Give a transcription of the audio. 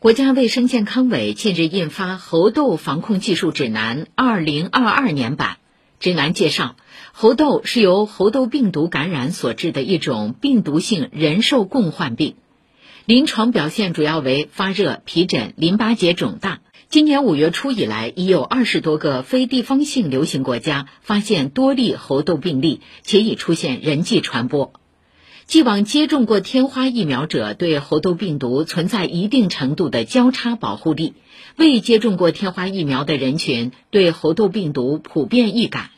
国家卫生健康委近日印发《猴痘防控技术指南（二零二二年版）》。指南介绍，猴痘是由猴痘病毒感染所致的一种病毒性人兽共患病，临床表现主要为发热、皮疹、淋巴结肿大。今年五月初以来，已有二十多个非地方性流行国家发现多例猴痘病例，且已出现人际传播。既往接种过天花疫苗者对猴痘病毒存在一定程度的交叉保护力，未接种过天花疫苗的人群对猴痘病毒普遍易感。